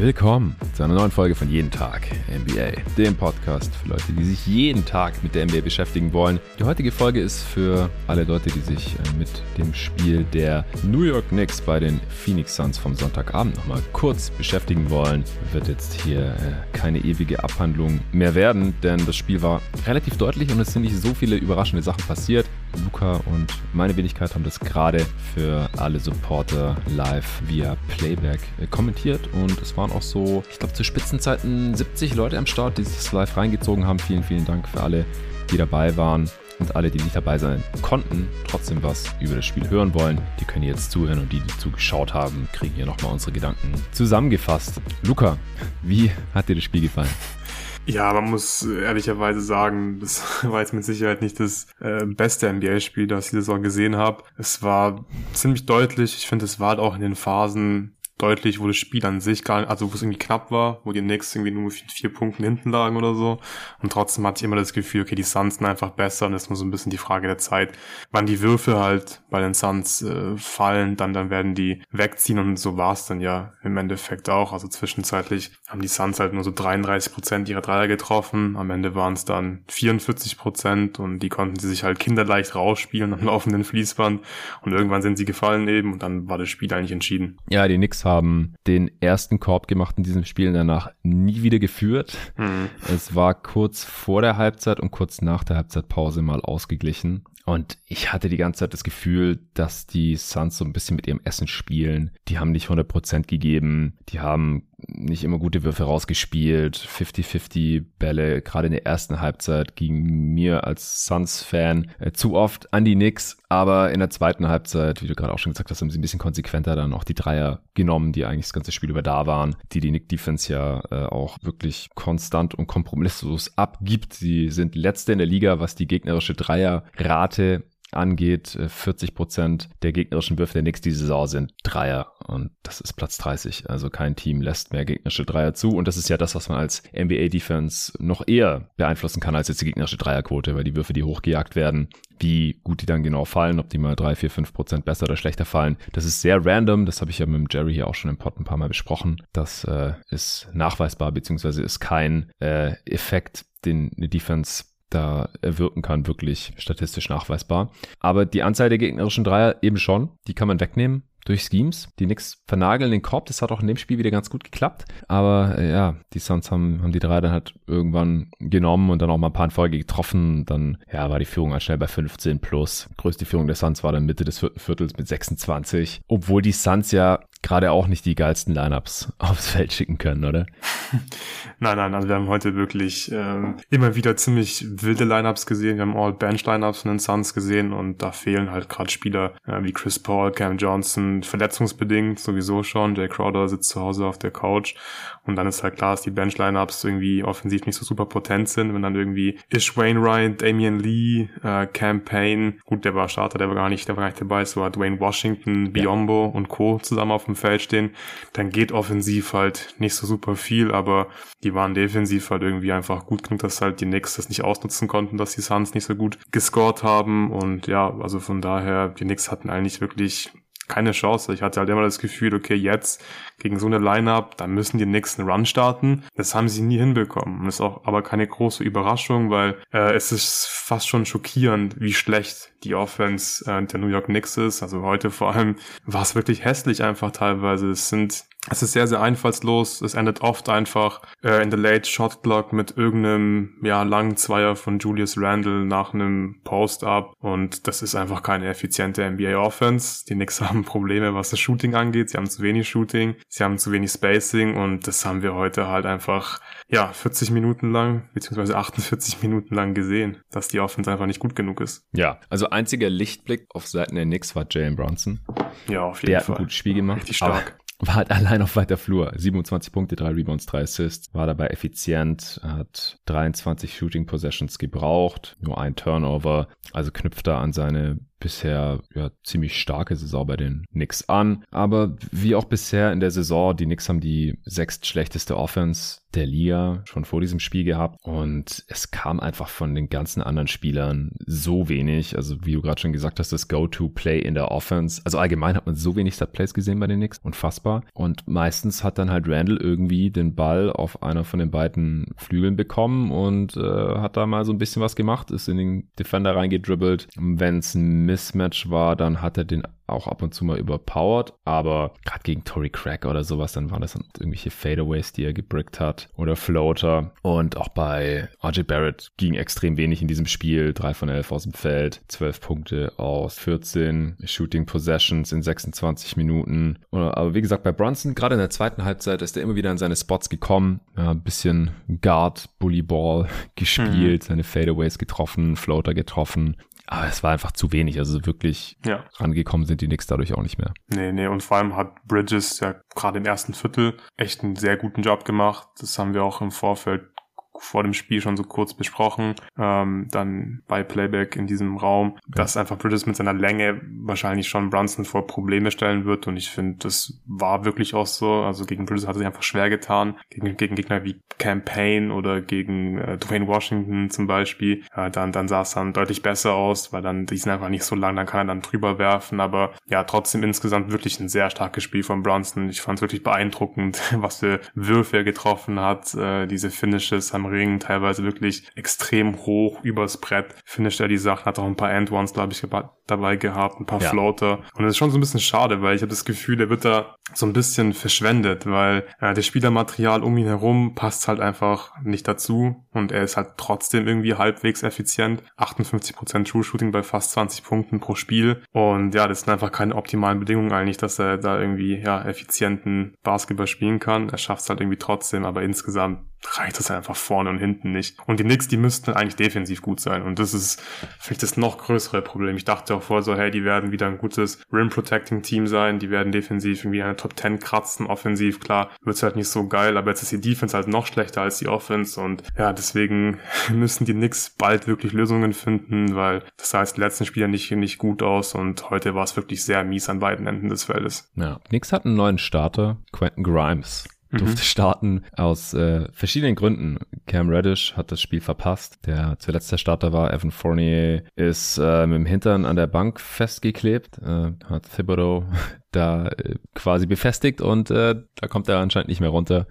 Willkommen zu einer neuen Folge von Jeden Tag NBA, dem Podcast für Leute, die sich jeden Tag mit der NBA beschäftigen wollen. Die heutige Folge ist für alle Leute, die sich äh, mit dem Spiel der New York Knicks bei den Phoenix Suns vom Sonntagabend nochmal kurz beschäftigen wollen. Wird jetzt hier äh, keine ewige Abhandlung mehr werden, denn das Spiel war relativ deutlich und es sind nicht so viele überraschende Sachen passiert. Luca und meine Wenigkeit haben das gerade für alle Supporter live via Playback äh, kommentiert und es waren auch so, ich glaube zu Spitzenzeiten 70 Leute am Start, die sich das live reingezogen haben. Vielen, vielen Dank für alle, die dabei waren und alle, die nicht dabei sein konnten, trotzdem was über das Spiel hören wollen, die können jetzt zuhören und die, die zugeschaut haben, kriegen hier nochmal unsere Gedanken zusammengefasst. Luca, wie hat dir das Spiel gefallen? Ja, man muss ehrlicherweise sagen, das war jetzt mit Sicherheit nicht das äh, beste NBA-Spiel, das ich die Saison gesehen habe. Es war ziemlich deutlich. Ich finde, es war halt auch in den Phasen deutlich, wo das Spiel an sich gar nicht, also wo es irgendwie knapp war, wo die Knicks irgendwie nur mit vier Punkten hinten lagen oder so. Und trotzdem hatte ich immer das Gefühl, okay, die Suns sind einfach besser und es ist nur so ein bisschen die Frage der Zeit, wann die Würfe halt bei den Suns äh, fallen, dann, dann werden die wegziehen und so war es dann ja im Endeffekt auch. Also zwischenzeitlich haben die Suns halt nur so 33 Prozent ihrer Dreier getroffen. Am Ende waren es dann 44 Prozent und die konnten sie sich halt kinderleicht rausspielen am laufenden Fließband und irgendwann sind sie gefallen eben und dann war das Spiel eigentlich entschieden. Ja, die Knicks haben den ersten Korb gemacht in diesem Spiel und danach nie wieder geführt. Mhm. Es war kurz vor der Halbzeit und kurz nach der Halbzeitpause mal ausgeglichen. Und ich hatte die ganze Zeit das Gefühl, dass die Suns so ein bisschen mit ihrem Essen spielen. Die haben nicht 100% gegeben. Die haben nicht immer gute Würfe rausgespielt. 50-50 Bälle, gerade in der ersten Halbzeit, gingen mir als Suns-Fan äh, zu oft an die Knicks. Aber in der zweiten Halbzeit, wie du gerade auch schon gesagt hast, haben sie ein bisschen konsequenter dann auch die Dreier genommen, die eigentlich das ganze Spiel über da waren, die die Nick-Defense ja äh, auch wirklich konstant und kompromisslos abgibt. Sie sind letzte in der Liga, was die gegnerische Dreierrate angeht. 40 äh, Prozent der gegnerischen Würfe der diese Saison sind Dreier und das ist Platz 30. Also kein Team lässt mehr gegnerische Dreier zu und das ist ja das, was man als NBA-Defense noch eher beeinflussen kann als jetzt die gegnerische Dreierquote, weil die Würfe, die hochgejagt werden, wie gut die dann genau fallen, ob die mal 3, 4, 5 Prozent besser oder schlechter fallen. Das ist sehr random, das habe ich ja mit Jerry hier auch schon im Pod ein paar Mal besprochen. Das äh, ist nachweisbar, beziehungsweise ist kein äh, Effekt, den eine Defense da erwirken kann, wirklich statistisch nachweisbar. Aber die Anzahl der gegnerischen Dreier eben schon, die kann man wegnehmen durch Schemes. Die Knicks vernageln den Korb, das hat auch in dem Spiel wieder ganz gut geklappt. Aber äh, ja, die Suns haben, haben die drei dann halt irgendwann genommen und dann auch mal ein paar in Folge getroffen. Dann ja, war die Führung halt schnell bei 15 plus. Größte Führung der Suns war dann Mitte des vierten Viertels mit 26. Obwohl die Suns ja gerade auch nicht die geilsten Lineups aufs Feld schicken können, oder? nein, nein, also wir haben heute wirklich ähm, immer wieder ziemlich wilde Lineups gesehen. Wir haben All-Bench-Lineups von den Suns gesehen und da fehlen halt gerade Spieler äh, wie Chris Paul, Cam Johnson, verletzungsbedingt sowieso schon. Jay Crowder sitzt zu Hause auf der Couch und dann ist halt klar, dass die Bench-Lineups irgendwie offensiv nicht so super potent sind, wenn dann irgendwie Ish Wainwright, Damian Lee, äh, Campaign, gut, der war Starter, der war gar nicht, der war gar nicht dabei, so war Dwayne Washington, Biombo ja. und Co. zusammen auf dem Feld stehen, dann geht offensiv halt nicht so super viel, aber die waren defensiv halt irgendwie einfach gut genug, dass halt die Knicks das nicht ausnutzen konnten, dass die Suns nicht so gut gescored haben. Und ja, also von daher, die Knicks hatten eigentlich wirklich keine Chance. Ich hatte halt immer das Gefühl, okay, jetzt gegen so eine Lineup, da müssen die einen Run starten. Das haben sie nie hinbekommen. Ist auch aber keine große Überraschung, weil äh, es ist fast schon schockierend, wie schlecht die Offense äh, der New York Knicks ist. Also heute vor allem war es wirklich hässlich einfach teilweise. Es sind es ist sehr, sehr einfallslos. Es endet oft einfach äh, in der Late Shot Clock mit irgendeinem ja, langen Zweier von Julius Randle nach einem Post-Up. Und das ist einfach keine effiziente NBA Offense. Die Knicks haben Probleme, was das Shooting angeht. Sie haben zu wenig Shooting, sie haben zu wenig Spacing und das haben wir heute halt einfach ja 40 Minuten lang, beziehungsweise 48 Minuten lang gesehen, dass die Offense einfach nicht gut genug ist. Ja, also einziger Lichtblick auf Seiten der Knicks war Jalen Bronson. Ja, auf jeden der Fall. hat ein gutes Spiel gemacht. Richtig stark war halt allein auf weiter Flur. 27 Punkte, 3 Rebounds, 3 Assists, war dabei effizient, hat 23 Shooting Possessions gebraucht, nur ein Turnover, also knüpft da an seine bisher ja ziemlich starke Saison bei den Knicks an. Aber wie auch bisher in der Saison, die Knicks haben die sechst schlechteste Offense der Liga schon vor diesem Spiel gehabt und es kam einfach von den ganzen anderen Spielern so wenig. Also wie du gerade schon gesagt hast, das Go-To-Play in der Offense. Also allgemein hat man so wenig Set-Plays gesehen bei den Knicks. Unfassbar. Und meistens hat dann halt Randall irgendwie den Ball auf einer von den beiden Flügeln bekommen und äh, hat da mal so ein bisschen was gemacht, ist in den Defender reingedribbelt. Wenn es ein Mismatch war, dann hat er den auch ab und zu mal überpowered, aber gerade gegen Tory Crack oder sowas, dann waren das dann irgendwelche Fadeaways, die er gebrickt hat oder Floater. Und auch bei RJ Barrett ging extrem wenig in diesem Spiel, 3 von 11 aus dem Feld, 12 Punkte aus 14 Shooting Possessions in 26 Minuten, aber wie gesagt, bei Brunson, gerade in der zweiten Halbzeit ist er immer wieder in seine Spots gekommen, ja, ein bisschen Guard, Bully Ball gespielt, mhm. seine Fadeaways getroffen, Floater getroffen, aber es war einfach zu wenig. Also wirklich ja. rangekommen sind die Knicks dadurch auch nicht mehr. Nee, nee. Und vor allem hat Bridges ja gerade im ersten Viertel echt einen sehr guten Job gemacht. Das haben wir auch im Vorfeld vor dem Spiel schon so kurz besprochen, ähm, dann bei Playback in diesem Raum, dass einfach Bridges mit seiner Länge wahrscheinlich schon Brunson vor Probleme stellen wird. Und ich finde, das war wirklich auch so, also gegen Bridges hat er sich einfach schwer getan, gegen, gegen Gegner wie Campaign oder gegen äh, Dwayne Washington zum Beispiel, äh, dann, dann sah es dann deutlich besser aus, weil dann, die sind einfach nicht so lang, dann kann er dann drüber werfen, aber ja, trotzdem insgesamt wirklich ein sehr starkes Spiel von Brunson, ich fand es wirklich beeindruckend, was für Würfe er getroffen hat, äh, diese Finishes. Haben Ring, teilweise wirklich extrem hoch übers Brett. Finisht er die Sachen, hat auch ein paar End-Ones, glaube ich, dabei gehabt, ein paar ja. Floater. Und das ist schon so ein bisschen schade, weil ich habe das Gefühl, der wird da so ein bisschen verschwendet, weil äh, das Spielermaterial um ihn herum passt halt einfach nicht dazu und er ist halt trotzdem irgendwie halbwegs effizient. 58% True Shooting bei fast 20 Punkten pro Spiel. Und ja, das sind einfach keine optimalen Bedingungen eigentlich, dass er da irgendwie ja effizienten Basketball spielen kann. Er schafft es halt irgendwie trotzdem, aber insgesamt reicht das einfach vorne und hinten nicht. Und die Knicks, die müssten eigentlich defensiv gut sein. Und das ist vielleicht das noch größere Problem. Ich dachte auch vor so, hey, die werden wieder ein gutes Rim-Protecting-Team sein. Die werden defensiv irgendwie eine Top 10 kratzen. Offensiv, klar, wird's halt nicht so geil. Aber jetzt ist die Defense halt noch schlechter als die Offense. Und ja, deswegen müssen die Knicks bald wirklich Lösungen finden, weil das jetzt die letzten Spiele nicht, nicht gut aus. Und heute war es wirklich sehr mies an beiden Enden des Feldes. Ja, Knicks hat einen neuen Starter, Quentin Grimes durfte mhm. starten aus äh, verschiedenen Gründen. Cam Reddish hat das Spiel verpasst. Der zuletzt der Starter war. Evan Fournier ist äh, mit dem Hintern an der Bank festgeklebt. Äh, hat Thibodeau da äh, quasi befestigt und äh, da kommt er anscheinend nicht mehr runter.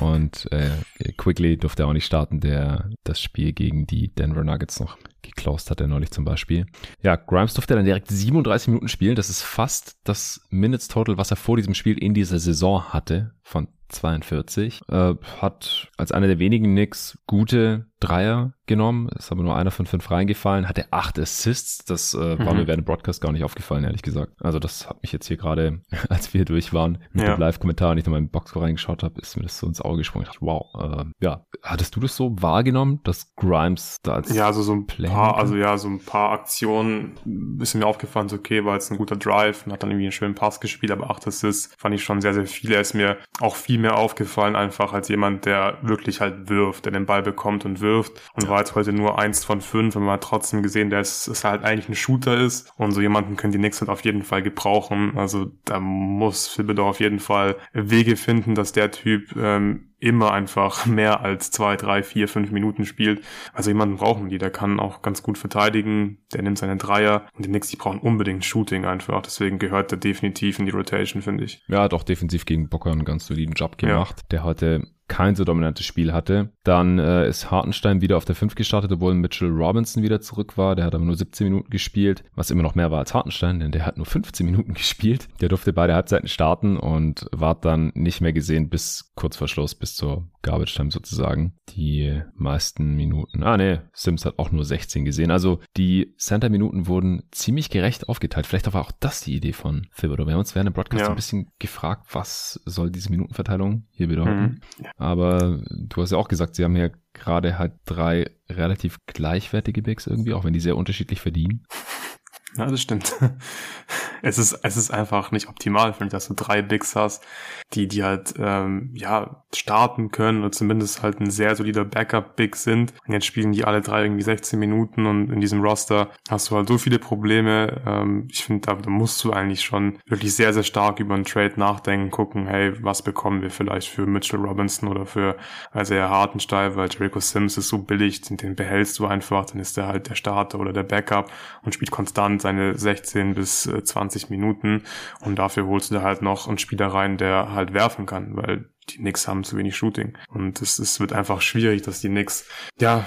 Und äh, Quigley durfte auch nicht starten, der das Spiel gegen die Denver Nuggets noch geclosed hat, er neulich zum Beispiel. Ja, Grimes durfte dann direkt 37 Minuten spielen. Das ist fast das Minutes Total, was er vor diesem Spiel in dieser Saison hatte, von 42. Äh, hat als einer der wenigen Knicks gute Dreier genommen, ist aber nur einer von fünf reingefallen, hatte acht Assists, das äh, war mhm. mir während dem Broadcast gar nicht aufgefallen, ehrlich gesagt. Also das hat mich jetzt hier gerade, als wir durch waren, mit ja. dem Live-Kommentar und ich nochmal im Boxscore reingeschaut habe, ist mir das so ins Auge gesprungen. Ich dachte, wow, äh, ja, hattest du das so wahrgenommen, dass Grimes da als Ja, also so ein Play paar, also ja, so ein paar Aktionen ist mir aufgefallen, so okay, war jetzt ein guter Drive und hat dann irgendwie einen schönen Pass gespielt, aber acht Assists fand ich schon sehr, sehr viel. Er ist mir auch viel mehr aufgefallen, einfach als jemand, der wirklich halt wirft, der den Ball bekommt und wirft und war jetzt heute nur eins von fünf, und man hat trotzdem gesehen, dass es halt eigentlich ein Shooter ist und so jemanden können die Knicks halt auf jeden Fall gebrauchen. Also da muss Thibodeau auf jeden Fall Wege finden, dass der Typ ähm, immer einfach mehr als zwei, drei, vier, fünf Minuten spielt. Also jemanden brauchen die, der kann auch ganz gut verteidigen, der nimmt seine Dreier und die Knicks, die brauchen unbedingt Shooting einfach. Deswegen gehört der definitiv in die Rotation, finde ich. Ja, doch defensiv gegen Bocker einen ganz soliden Job gemacht. Ja. Der heute kein so dominantes Spiel hatte. Dann äh, ist Hartenstein wieder auf der 5 gestartet, obwohl Mitchell Robinson wieder zurück war. Der hat aber nur 17 Minuten gespielt, was immer noch mehr war als Hartenstein, denn der hat nur 15 Minuten gespielt. Der durfte beide Halbzeiten starten und war dann nicht mehr gesehen bis kurz vor Schluss, bis zur Garbage Time sozusagen. Die meisten Minuten. Ah nee, Sims hat auch nur 16 gesehen. Also die Center-Minuten wurden ziemlich gerecht aufgeteilt. Vielleicht war auch das die Idee von Thibodeau. Wir haben uns während dem Broadcast ja. ein bisschen gefragt, was soll diese Minutenverteilung hier bedeuten. Mhm. Aber du hast ja auch gesagt, sie haben ja gerade halt drei relativ gleichwertige Bigs irgendwie, auch wenn die sehr unterschiedlich verdienen. Ja, das stimmt. es ist, es ist einfach nicht optimal, finde ich, dass du drei Bigs hast, die, die halt, ähm, ja, starten können oder zumindest halt ein sehr solider Backup-Big sind. Und jetzt spielen die alle drei irgendwie 16 Minuten und in diesem Roster hast du halt so viele Probleme. Ähm, ich finde, da, da musst du eigentlich schon wirklich sehr, sehr stark über einen Trade nachdenken, gucken, hey, was bekommen wir vielleicht für Mitchell Robinson oder für Isaiah Hartenstein, weil Jericho Sims ist so billig, den, den behältst du einfach, dann ist der halt der Starter oder der Backup und spielt konstant seine 16 bis 20 äh, Minuten und dafür holst du da halt noch einen Spieler rein, der halt werfen kann, weil die Knicks haben zu wenig Shooting. Und es, es wird einfach schwierig, dass die Knicks, ja,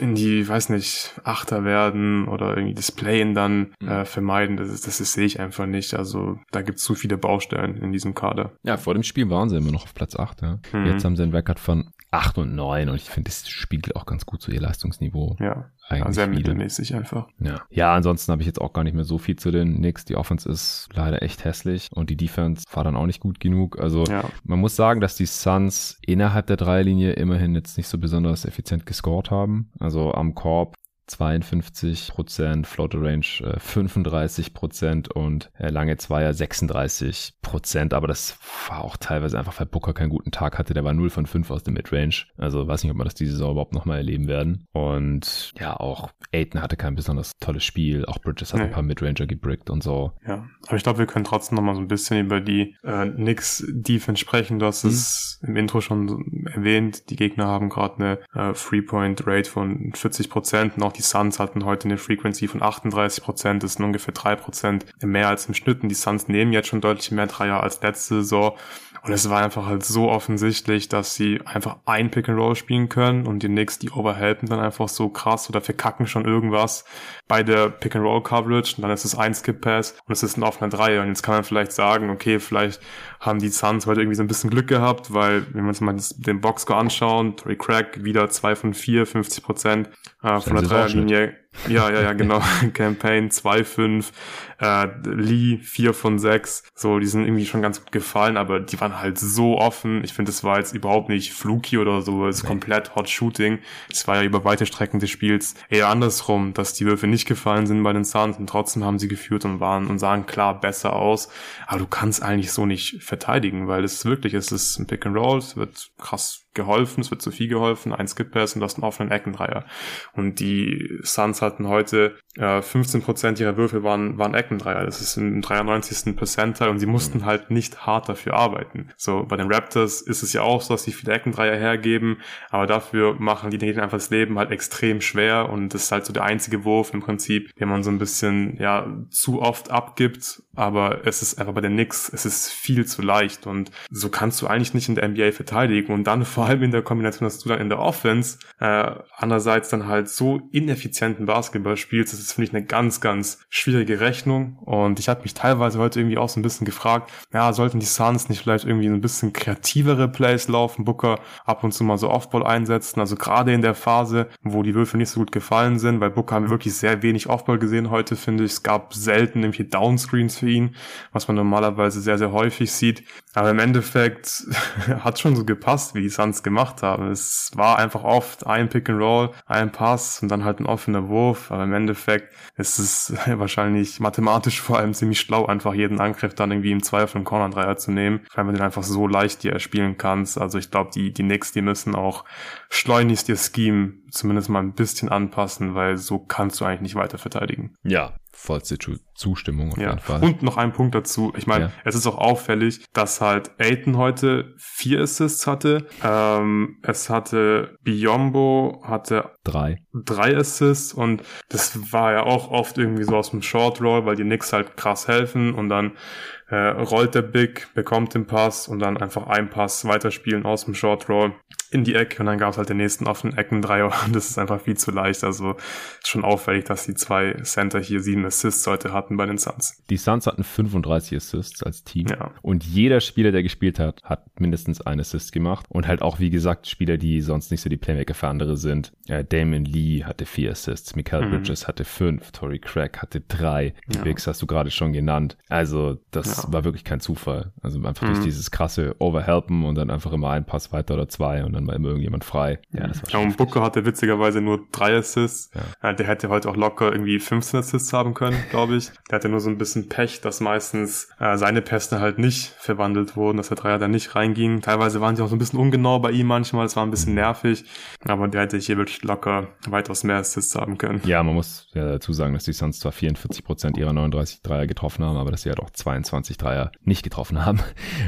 in die, weiß nicht, Achter werden oder irgendwie das Playen dann mhm. äh, vermeiden. Das, ist, das, sehe ich einfach nicht. Also da gibt es zu viele Baustellen in diesem Kader. Ja, vor dem Spiel waren sie immer noch auf Platz 8. Ja. Mhm. Jetzt haben sie einen Rekord von 8 und 9 und ich finde, das spiegelt auch ganz gut zu ihr Leistungsniveau. Ja. Eigentlich sehr mittelmäßig einfach. Ja. ja, ansonsten habe ich jetzt auch gar nicht mehr so viel zu den Knicks. Die Offense ist leider echt hässlich und die Defense war dann auch nicht gut genug. Also ja. man muss sagen, dass die Suns innerhalb der Dreierlinie immerhin jetzt nicht so besonders effizient gescored haben. Also am Korb 52 Prozent, Floater Range äh, 35 Prozent und äh, lange Zweier 36 Prozent. Aber das war auch teilweise einfach, weil Booker keinen guten Tag hatte. Der war 0 von 5 aus dem Midrange. Also weiß nicht, ob wir das diese Saison überhaupt nochmal erleben werden. Und ja, auch Aiden hatte kein besonders tolles Spiel. Auch Bridges hat nee. ein paar Midranger gebrickt und so. Ja, aber ich glaube, wir können trotzdem nochmal so ein bisschen über die äh, Knicks Defense sprechen. Du hast hm. es im Intro schon erwähnt. Die Gegner haben gerade eine äh, Three-Point-Rate von 40 Prozent. Und die Suns hatten heute eine Frequency von 38 Prozent. Das sind ungefähr drei Prozent mehr als im Schnitt. Und die Suns nehmen jetzt schon deutlich mehr Dreier als letzte Saison. Und es war einfach halt so offensichtlich, dass sie einfach ein Pick and Roll spielen können und die Knicks, die overhelpen dann einfach so krass oder verkacken schon irgendwas bei der Pick and Roll Coverage. Und dann ist es ein Skip Pass und es ist ein offener Dreier. Und jetzt kann man vielleicht sagen, okay, vielleicht haben die Suns heute irgendwie so ein bisschen Glück gehabt, weil wenn wir uns mal den Boxscore anschauen, Tory Craig wieder zwei von vier, 50 Prozent äh, von der Dreierlinie ja, ja, ja, genau. Campaign 2-5, äh, Lee 4 von 6. So, die sind irgendwie schon ganz gut gefallen, aber die waren halt so offen. Ich finde, es war jetzt überhaupt nicht fluky oder so. Es ist nee. komplett Hot Shooting. Es war ja über weite Strecken des Spiels eher andersrum, dass die Würfe nicht gefallen sind bei den Suns und trotzdem haben sie geführt und waren und sahen klar besser aus. Aber du kannst eigentlich so nicht verteidigen, weil es wirklich, es ist ein Pick and Roll, es wird krass geholfen, es wird zu viel geholfen, ein Skip Pass und du hast einen offenen Eckendreier. Und die Suns hatten heute äh, 15% ihrer Würfel waren, waren Eckendreier. Das ist im 93. Percentile und sie mussten mhm. halt nicht hart dafür arbeiten. So, bei den Raptors ist es ja auch so, dass sie viele Eckendreier hergeben, aber dafür machen die denen einfach das Leben halt extrem schwer und das ist halt so der einzige Wurf im Prinzip, den man so ein bisschen, ja, zu oft abgibt, aber es ist einfach bei den Knicks, es ist viel zu leicht und so kannst du eigentlich nicht in der NBA verteidigen und dann vor vor allem in der Kombination, dass du dann in der Offense äh, andererseits dann halt so ineffizienten Basketball spielst, das ist, finde ich, eine ganz, ganz schwierige Rechnung. Und ich habe mich teilweise heute irgendwie auch so ein bisschen gefragt, ja, sollten die Suns nicht vielleicht irgendwie ein bisschen kreativere Plays laufen, Booker ab und zu mal so Offball einsetzen, also gerade in der Phase, wo die Würfe nicht so gut gefallen sind, weil Booker haben wir wirklich sehr wenig Offball gesehen heute, finde ich. Es gab selten irgendwie Downscreens für ihn, was man normalerweise sehr, sehr häufig sieht. Aber im Endeffekt hat schon so gepasst, wie die Suns gemacht haben. Es war einfach oft ein Pick and Roll, ein Pass und dann halt ein offener Wurf, aber im Endeffekt ist es wahrscheinlich mathematisch vor allem ziemlich schlau, einfach jeden Angriff dann irgendwie im Zweifel im Corner-Dreier zu nehmen, weil man den einfach so leicht dir spielen kannst. Also ich glaube, die, die Knicks, die müssen auch schleunigst ihr Scheme zumindest mal ein bisschen anpassen, weil so kannst du eigentlich nicht weiter verteidigen. Ja, vollste Zustimmung auf ja. jeden Fall. Und noch ein Punkt dazu. Ich meine, ja. es ist auch auffällig, dass halt Aiton heute vier Assists hatte. Ähm, es hatte Biombo hatte drei. Drei Assists und das war ja auch oft irgendwie so aus dem Short Roll, weil die Knicks halt krass helfen und dann äh, rollt der Big, bekommt den Pass und dann einfach ein Pass weiterspielen aus dem Short Roll in die Ecke und dann gab es halt den nächsten offenen Eckendreier und das ist einfach viel zu leicht. Also schon auffällig, dass die zwei Center hier sieben Assists heute hatten bei den Suns. Die Suns hatten 35 Assists als Team ja. und jeder Spieler, der gespielt hat, hat mindestens einen Assist gemacht und halt auch, wie gesagt, Spieler, die sonst nicht so die Playmaker für andere sind. Äh, Damon Lee hatte vier Assists, Michael mhm. Bridges hatte fünf, Tory Craig hatte drei, die ja. Bigs hast du gerade schon genannt. Also das ja. war wirklich kein Zufall. Also einfach mhm. durch dieses krasse Overhelpen und dann einfach immer ein Pass weiter oder zwei und dann dann war immer irgendjemand frei. Ja, das war ja, und Booker hatte witzigerweise nur drei Assists. Ja. Der hätte heute auch locker irgendwie 15 Assists haben können, glaube ich. Der hatte nur so ein bisschen Pech, dass meistens äh, seine Pässe halt nicht verwandelt wurden, dass der Dreier dann nicht reinging. Teilweise waren sie auch so ein bisschen ungenau bei ihm manchmal, es war ein bisschen nervig, aber der hätte hier wirklich locker weitaus mehr Assists haben können. Ja, man muss ja dazu sagen, dass die Suns zwar 44 Prozent ihrer 39 Dreier getroffen haben, aber dass sie halt auch 22 Dreier nicht getroffen haben.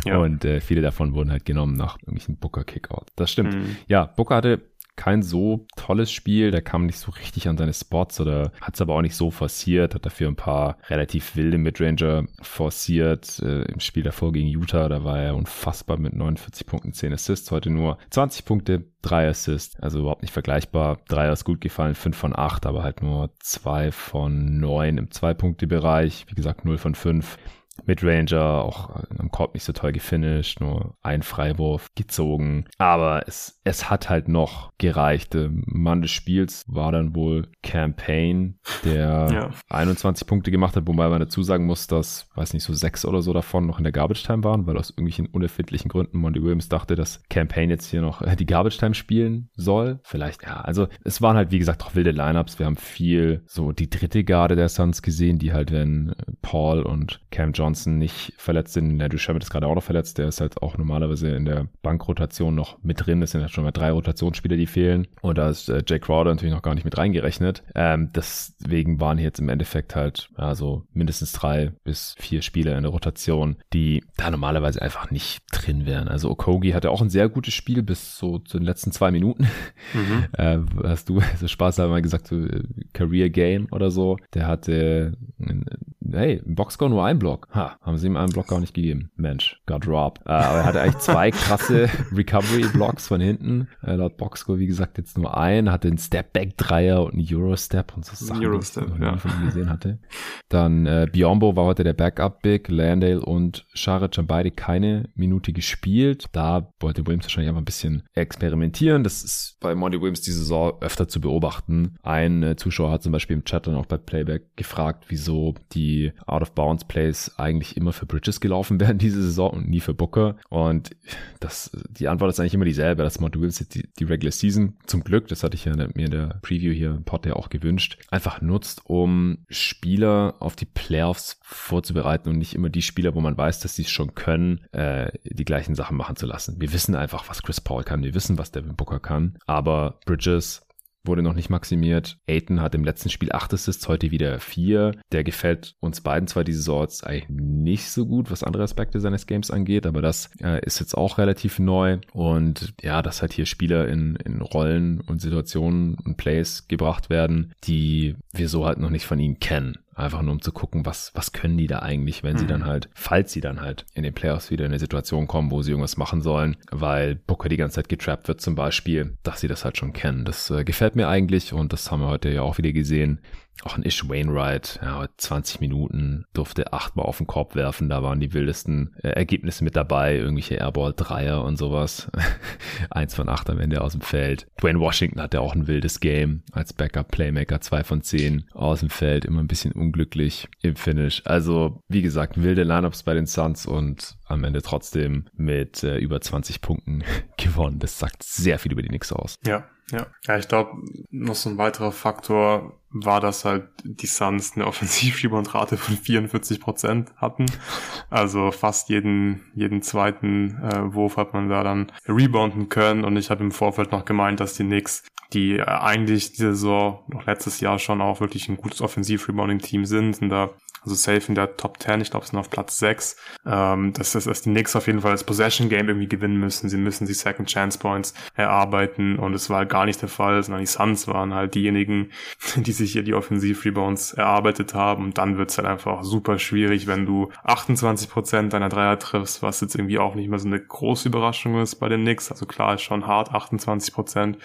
Ja. Und äh, viele davon wurden halt genommen nach irgendwelchen Booker-Kickout. Das stimmt. Mhm. Ja, Booker hatte kein so tolles Spiel. Der kam nicht so richtig an seine Spots oder hat es aber auch nicht so forciert. Hat dafür ein paar relativ wilde Midranger forciert. Äh, Im Spiel davor gegen Utah, da war er unfassbar mit 49 Punkten, 10 Assists. Heute nur 20 Punkte, 3 Assists. Also überhaupt nicht vergleichbar. Dreier ist gut gefallen, 5 von 8, aber halt nur 2 von 9 im 2-Punkte-Bereich. Wie gesagt, 0 von 5. Midranger, auch am Korb nicht so toll gefinisht, nur ein Freiwurf gezogen. Aber es, es hat halt noch gereicht. Der Mann des Spiels war dann wohl Campaign, der ja. 21 Punkte gemacht hat, wobei man dazu sagen muss, dass, weiß nicht, so sechs oder so davon noch in der Garbage Time waren, weil aus irgendwelchen unerfindlichen Gründen Monty Williams dachte, dass Campaign jetzt hier noch die Garbage Time spielen soll. Vielleicht, ja. Also es waren halt, wie gesagt, auch wilde Lineups. Wir haben viel so die dritte Garde der Suns gesehen, die halt, wenn Paul und Cam Johnson Johnson nicht verletzt sind. Andrew Sherman ist gerade auch noch verletzt. Der ist halt auch normalerweise in der Bankrotation noch mit drin. Es sind halt schon mal drei Rotationsspieler, die fehlen. Und da ist äh, Jake Crowder natürlich noch gar nicht mit reingerechnet. Ähm, deswegen waren hier jetzt im Endeffekt halt also mindestens drei bis vier Spieler in der Rotation, die da normalerweise einfach nicht drin wären. Also Okogi hatte auch ein sehr gutes Spiel bis so zu den letzten zwei Minuten. Mhm. äh, hast du so Spaß mal gesagt, so äh, Career Game oder so. Der hatte hey, im Boxscore nur ein Block. Ha, haben sie ihm einen Block gar nicht gegeben. Mensch, got robbed. Äh, aber er hatte eigentlich zwei krasse Recovery-Blocks von hinten. Äh, laut Boxscore, wie gesagt, jetzt nur ein. Hatte einen Step-Back-Dreier und einen Euro-Step und so Sachen, Euro-Step, die ich ja. von ihm gesehen hatte. Dann äh, Biombo war heute der Backup-Big. Landale und Scharic haben beide keine Minute gespielt. Da wollte Williams wahrscheinlich einfach ein bisschen experimentieren. Das ist bei Monty Williams die Saison öfter zu beobachten. Ein äh, Zuschauer hat zum Beispiel im Chat dann auch bei Playback gefragt, wieso die Out-of-Bounds-Plays eigentlich immer für Bridges gelaufen werden diese Saison und nie für Booker. Und das, die Antwort ist eigentlich immer dieselbe, dass Monty Williams die, die Regular Season zum Glück, das hatte ich ja mir in der Preview hier im Pod ja auch gewünscht, einfach nutzt, um Spieler auf die Playoffs vorzubereiten und nicht immer die Spieler, wo man weiß, dass sie es schon können, äh, die gleichen Sachen machen zu lassen. Wir wissen einfach, was Chris Paul kann, wir wissen, was Devin Booker kann, aber Bridges wurde noch nicht maximiert. Aiton hat im letzten Spiel 8 Assists, heute wieder 4. Der gefällt uns beiden zwar diese Sorts eigentlich nicht so gut, was andere Aspekte seines Games angeht, aber das äh, ist jetzt auch relativ neu. Und ja, dass halt hier Spieler in, in Rollen und Situationen und Plays gebracht werden, die wir so halt noch nicht von ihnen kennen. Einfach nur um zu gucken, was, was können die da eigentlich, wenn mhm. sie dann halt, falls sie dann halt in den Playoffs wieder in eine Situation kommen, wo sie irgendwas machen sollen, weil Booker die ganze Zeit getrappt wird zum Beispiel, dass sie das halt schon kennen. Das äh, gefällt mir eigentlich und das haben wir heute ja auch wieder gesehen. Auch ein Ish Wainwright, ja, 20 Minuten, durfte achtmal auf den Korb werfen, da waren die wildesten äh, Ergebnisse mit dabei, irgendwelche Airball-Dreier und sowas. Eins von acht am Ende aus dem Feld. Dwayne Washington hatte auch ein wildes Game als Backup-Playmaker, zwei von zehn aus dem Feld, immer ein bisschen unglücklich im Finish. Also, wie gesagt, wilde Lineups bei den Suns und am Ende trotzdem mit äh, über 20 Punkten gewonnen. Das sagt sehr viel über die Knicks aus. Ja, ja, ja ich glaube, noch so ein weiterer Faktor war, dass halt die Suns eine Offensiv-Rebound-Rate von 44 Prozent hatten. Also fast jeden, jeden zweiten äh, Wurf hat man da dann rebounden können. Und ich habe im Vorfeld noch gemeint, dass die Knicks, die äh, eigentlich diese Saison, noch letztes Jahr schon auch wirklich ein gutes Offensiv-Rebounding-Team sind und da also safe in der Top 10, ich glaube, sind auf Platz 6. Ähm, das ist, dass die Knicks auf jeden Fall das Possession Game irgendwie gewinnen müssen. Sie müssen die Second Chance Points erarbeiten und es war halt gar nicht der Fall, sondern die Suns waren halt diejenigen, die sich hier die Offensiv-Rebounds erarbeitet haben und dann wird's halt einfach super schwierig, wenn du 28 Prozent deiner Dreier triffst, was jetzt irgendwie auch nicht mehr so eine große Überraschung ist bei den Knicks. Also klar ist schon hart, 28%. Prozent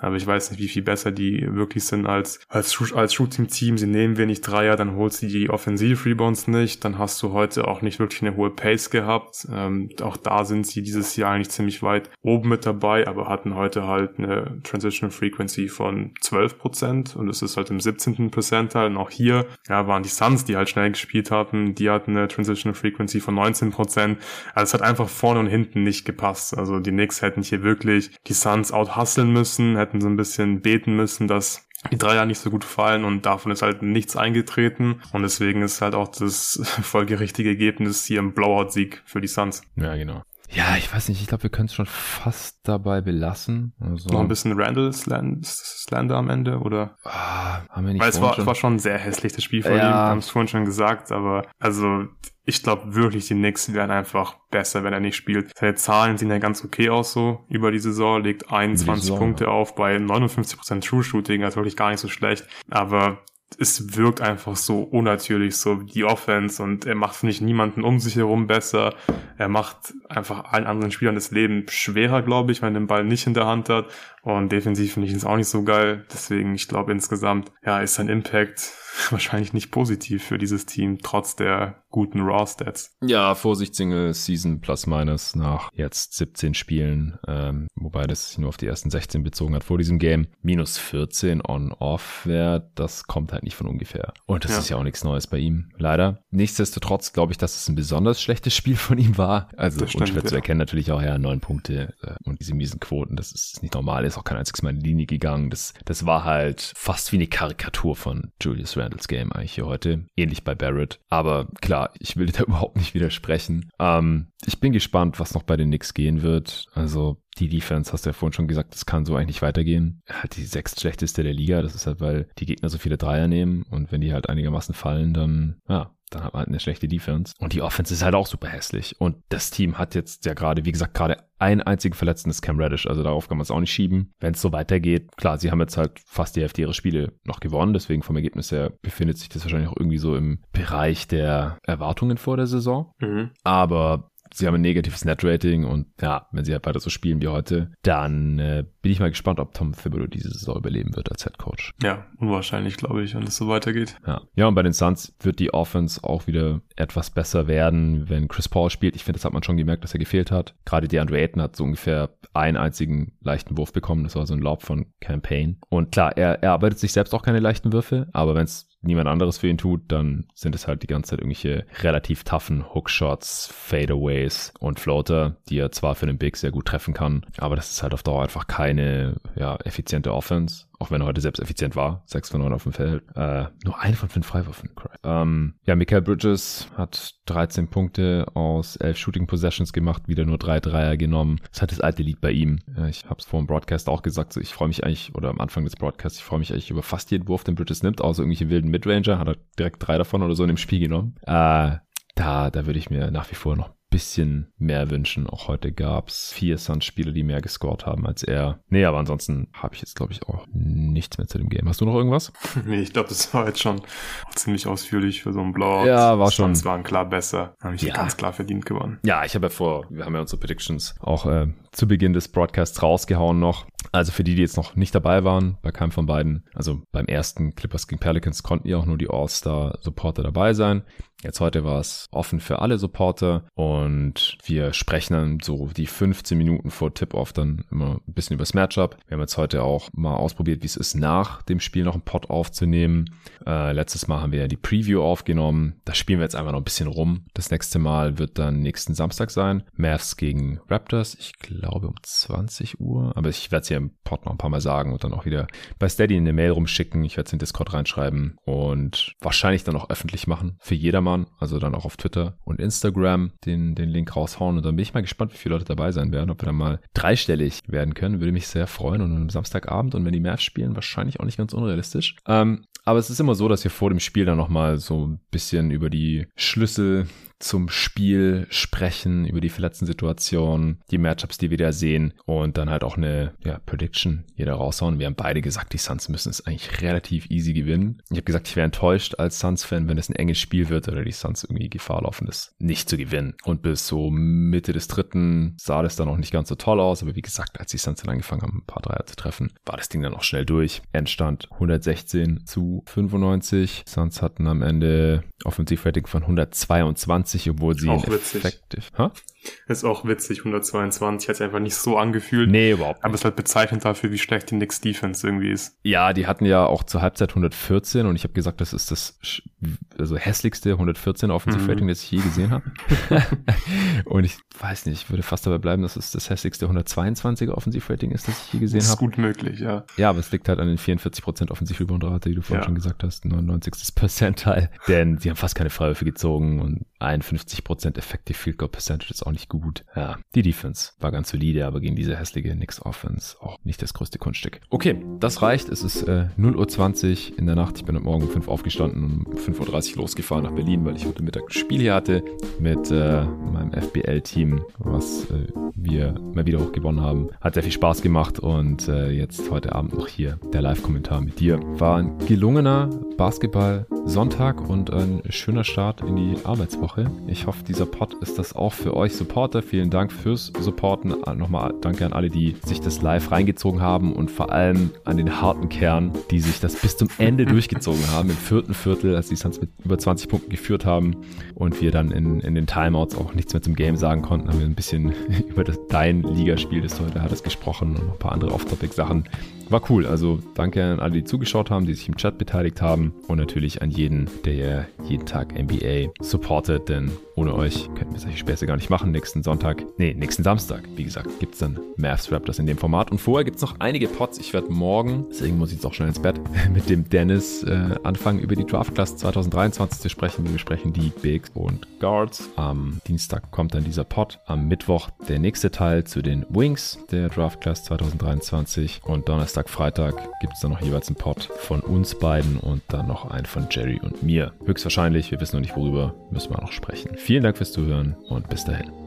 Aber ich weiß nicht, wie viel besser die wirklich sind als, als, als Shooting-Team. Sie nehmen wenig Dreier, dann holst du die Offensiv-Rebounds nicht. Dann hast du heute auch nicht wirklich eine hohe Pace gehabt. Ähm, auch da sind sie dieses Jahr eigentlich ziemlich weit oben mit dabei, aber hatten heute halt eine Transition Frequency von 12% und es ist halt im 17. Percentile. Und auch hier ja, waren die Suns, die halt schnell gespielt hatten, die hatten eine Transition Frequency von 19%. Also es hat einfach vorne und hinten nicht gepasst. Also die Knicks hätten hier wirklich die Suns out-hustlen müssen, hätten so ein bisschen beten müssen, dass die Dreier nicht so gut fallen und davon ist halt nichts eingetreten und deswegen ist halt auch das folgerichtige Ergebnis hier ein Blowout-Sieg für die Suns. Ja, genau. Ja, ich weiß nicht, ich glaube, wir können es schon fast dabei belassen. Also, Noch ein bisschen Randall Slander am Ende, oder? Ah, haben wir nicht Weil es war, schon? war schon sehr hässlich, das Spiel von ja. ihm, wir haben es vorhin schon gesagt, aber also ich glaube wirklich, die Knicks werden einfach besser, wenn er nicht spielt. Seine Zahlen sehen ja ganz okay aus so über die Saison, legt 21 Saison, Punkte ja. auf bei 59% True Shooting, also wirklich gar nicht so schlecht. Aber es wirkt einfach so unnatürlich, so die Offense und er macht, finde ich, niemanden um sich herum besser. Er macht einfach allen anderen Spielern das Leben schwerer, glaube ich, wenn er den Ball nicht in der Hand hat. Und defensiv finde ich es auch nicht so geil. Deswegen, ich glaube insgesamt, ja, ist sein Impact wahrscheinlich nicht positiv für dieses Team, trotz der guten Raw-Stats. Ja, Vorsicht, Single Season plus minus nach jetzt 17 Spielen, ähm, wobei das sich nur auf die ersten 16 bezogen hat vor diesem Game. Minus 14 on-off-Wert, das kommt halt nicht von ungefähr. Und das ja. ist ja auch nichts Neues bei ihm, leider. Nichtsdestotrotz glaube ich, dass es ein besonders schlechtes Spiel von ihm war. Also stimmt, unschwer ja. zu erkennen natürlich auch, ja, neun Punkte äh, und diese miesen Quoten, das ist nicht normal, ist auch kein einziges Mal in die Linie gegangen. Das, das war halt fast wie eine Karikatur von Julius Randalls Game eigentlich hier heute. Ähnlich bei Barrett. Aber klar, ich will da überhaupt nicht widersprechen. Ähm, ich bin gespannt, was noch bei den Knicks gehen wird. Also die Defense, hast du ja vorhin schon gesagt, das kann so eigentlich weitergehen. Halt die sechstschlechteste der Liga. Das ist halt, weil die Gegner so viele Dreier nehmen und wenn die halt einigermaßen fallen, dann, ja, dann hat man halt eine schlechte Defense. Und die Offense ist halt auch super hässlich. Und das Team hat jetzt ja gerade, wie gesagt, gerade einen einzigen Verletzten ist Cam Reddish. Also darauf kann man es auch nicht schieben. Wenn es so weitergeht, klar, sie haben jetzt halt fast die Hälfte ihrer Spiele noch gewonnen. Deswegen vom Ergebnis her befindet sich das wahrscheinlich auch irgendwie so im Bereich der Erwartungen vor der Saison. Mhm. Aber sie haben ein negatives Net-Rating und ja, wenn sie halt weiter so spielen wie heute, dann äh, bin ich mal gespannt, ob Tom Thibodeau diese Saison überleben wird als Head Coach. Ja, unwahrscheinlich, glaube ich, wenn es so weitergeht. Ja. ja, und bei den Suns wird die Offense auch wieder etwas besser werden, wenn Chris Paul spielt. Ich finde, das hat man schon gemerkt, dass er gefehlt hat. Gerade DeAndre Ayton hat so ungefähr einen einzigen leichten Wurf bekommen. Das war so ein Lob von Campaign. Und klar, er, er arbeitet sich selbst auch keine leichten Würfe, aber wenn es niemand anderes für ihn tut, dann sind es halt die ganze Zeit irgendwelche relativ toughen Hookshots, Fadeaways und Floater, die er zwar für den Big sehr gut treffen kann, aber das ist halt auf Dauer einfach keine ja, effiziente Offense auch wenn er heute selbst effizient war, 6 von 9 auf dem Feld, äh, nur ein von 5 Freiwürfen. Ähm, ja, Michael Bridges hat 13 Punkte aus 11 Shooting Possessions gemacht, wieder nur drei Dreier genommen. Das halt das alte Lied bei ihm. Ich habe es vor dem Broadcast auch gesagt, so ich freue mich eigentlich, oder am Anfang des Broadcasts, ich freue mich eigentlich über fast jeden Wurf, den Bridges nimmt, außer irgendwelche wilden Midranger, hat er direkt drei davon oder so in dem Spiel genommen. Äh, da, da würde ich mir nach wie vor noch bisschen mehr wünschen. Auch heute gab's vier Suns-Spieler, die mehr gescored haben als er. Nee, aber ansonsten habe ich jetzt, glaube ich, auch nichts mehr zu dem Game. Hast du noch irgendwas? nee, ich glaube, das war jetzt schon ziemlich ausführlich für so einen Blowout. Ja, war schon. Es waren klar besser. Habe ich ja. ganz klar verdient gewonnen. Ja, ich habe ja vor, wir haben ja unsere Predictions auch äh, zu Beginn des Broadcasts rausgehauen noch. Also für die, die jetzt noch nicht dabei waren, bei keinem von beiden, also beim ersten Clippers gegen Pelicans konnten ja auch nur die All-Star-Supporter dabei sein. Jetzt heute war es offen für alle Supporter und wir sprechen dann so die 15 Minuten vor Tip-Off dann immer ein bisschen über das Matchup. Wir haben jetzt heute auch mal ausprobiert, wie es ist, nach dem Spiel noch einen Pod aufzunehmen. Äh, letztes Mal haben wir ja die Preview aufgenommen. Da spielen wir jetzt einfach noch ein bisschen rum. Das nächste Mal wird dann nächsten Samstag sein. Mavs gegen Raptors. Ich glaube um 20 Uhr. Aber ich werde es hier im Pod noch ein paar Mal sagen und dann auch wieder bei Steady in eine Mail rumschicken. Ich werde es in Discord reinschreiben und wahrscheinlich dann auch öffentlich machen für jedermann Klammern, also dann auch auf Twitter und Instagram den, den Link raushauen. Und dann bin ich mal gespannt, wie viele Leute dabei sein werden, ob wir dann mal dreistellig werden können. Würde mich sehr freuen. Und am Samstagabend und wenn die Mavs spielen, wahrscheinlich auch nicht ganz unrealistisch. Ähm, aber es ist immer so, dass wir vor dem Spiel dann nochmal so ein bisschen über die Schlüssel zum Spiel sprechen, über die verletzten Situationen, die Matchups, die wir da sehen und dann halt auch eine ja, Prediction jeder raushauen. Wir haben beide gesagt, die Suns müssen es eigentlich relativ easy gewinnen. Ich habe gesagt, ich wäre enttäuscht als Suns-Fan, wenn es ein enges Spiel wird oder die Suns irgendwie Gefahr laufen, das nicht zu gewinnen. Und bis so Mitte des dritten sah das dann auch nicht ganz so toll aus, aber wie gesagt, als die Suns dann angefangen haben, ein paar Dreier zu treffen, war das Ding dann auch schnell durch. Endstand 116 zu 95. Suns hatten am Ende Offensivrating von 122, obwohl sie auch effektiv. Ha? Ist auch witzig, 122 hat es einfach nicht so angefühlt. Nee, überhaupt nicht. Aber es ist halt bezeichnend dafür, wie schlecht die Knicks Defense irgendwie ist. Ja, die hatten ja auch zur Halbzeit 114 und ich habe gesagt, das ist das also hässlichste 114 Offensivrating, mhm. das ich je gesehen habe. und ich weiß nicht, ich würde fast dabei bleiben, dass es das hässlichste 122er Offensivrating ist, das ich je gesehen habe. Ist gut möglich, ja. Ja, aber es liegt halt an den 44% Offensivreboundrate, die du vorhin ja. schon gesagt hast, 99. Percentile, denn sie haben fast keine Freiwürfe gezogen und 51% Effective Field Goal Percentage ist auch nicht gut. Ja, die Defense war ganz solide, aber gegen diese hässliche Knicks Offense auch nicht das größte Kunststück. Okay, das reicht. Es ist äh, 0.20 Uhr in der Nacht. Ich bin heute Morgen um 5 aufgestanden und um 5.30 Uhr losgefahren nach Berlin, weil ich heute Mittag ein Spiel hier hatte mit äh, meinem FBL-Team, was äh, wir mal wieder hochgewonnen haben. Hat sehr viel Spaß gemacht und äh, jetzt heute Abend noch hier der Live-Kommentar mit dir. War ein gelungener Basketball-Sonntag und ein schöner Start in die Arbeitswoche. Ich hoffe, dieser Pod ist das auch für euch Supporter. Vielen Dank fürs Supporten. Nochmal danke an alle, die sich das live reingezogen haben und vor allem an den harten Kern, die sich das bis zum Ende durchgezogen haben. Im vierten Viertel, als die Suns mit über 20 Punkten geführt haben und wir dann in, in den Timeouts auch nichts mehr zum Game sagen konnten, haben wir ein bisschen über das, dein Ligaspiel, das du heute hattest, gesprochen und noch ein paar andere Off-Topic-Sachen. War cool. Also danke an alle, die zugeschaut haben, die sich im Chat beteiligt haben und natürlich an jeden, der jeden Tag NBA supportet, denn ohne euch könnten wir solche Späße gar nicht machen. Nächsten Sonntag, nee, nächsten Samstag, wie gesagt, gibt es dann Mavs Raptors in dem Format. Und vorher gibt es noch einige Pots. Ich werde morgen, deswegen muss ich jetzt auch schnell ins Bett, mit dem Dennis äh, anfangen, über die Draft Class 2023 zu sprechen. Wir besprechen die Bigs und Guards. Am Dienstag kommt dann dieser Pot. Am Mittwoch der nächste Teil zu den Wings der Draft Class 2023. Und Donnerstag, Freitag gibt es dann noch jeweils einen Pot von uns beiden und dann noch einen von Jerry und mir. Höchstwahrscheinlich, wir wissen noch nicht worüber, müssen wir noch sprechen. Vielen Dank fürs Zuhören und bis dahin.